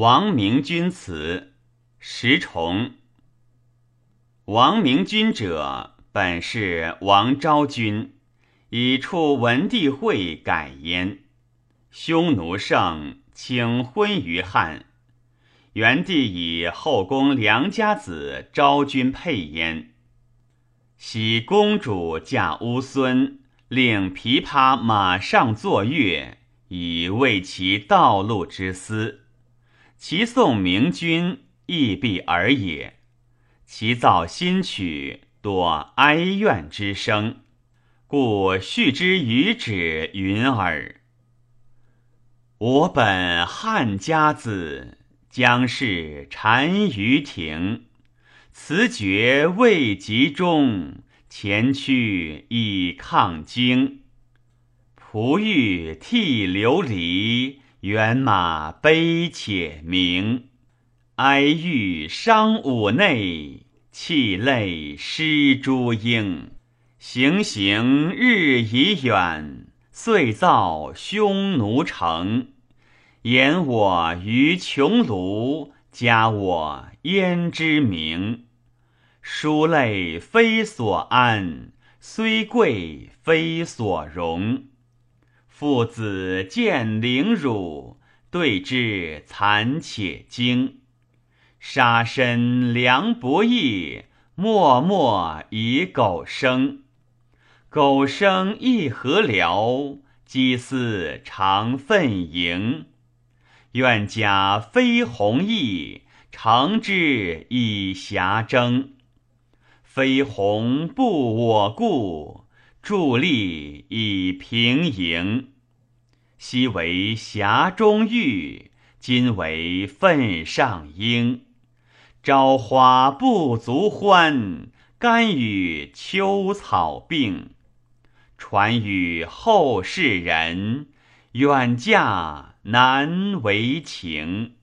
王明君词，石崇。王明君者，本是王昭君，以处文帝会改焉。匈奴盛，请婚于汉。元帝以后宫良家子昭君配焉。喜公主嫁乌孙，令琵琶马上作乐，以慰其道路之思。其颂明君，亦必尔也。其造新曲，多哀怨之声，故续之于止云耳。我本汉家子，将仕单于庭。辞爵未及终，前驱以抗荆。仆欲涕流离。辕马悲且鸣，哀欲伤五内，泣泪失诸英。行行日已远，遂造匈奴城。言我于穷庐，加我焉知名？书泪非所安，虽贵非所容。父子见凌辱，对之惭且惊。杀身良不易，默默以苟生。苟生亦何聊？积思常愤盈。愿假非弘毅，成之以侠争。非弘不我故。伫立以平营，昔为峡中玉，今为粪上鹰。朝花不足欢，甘与秋草并。传与后世人，远嫁难为情。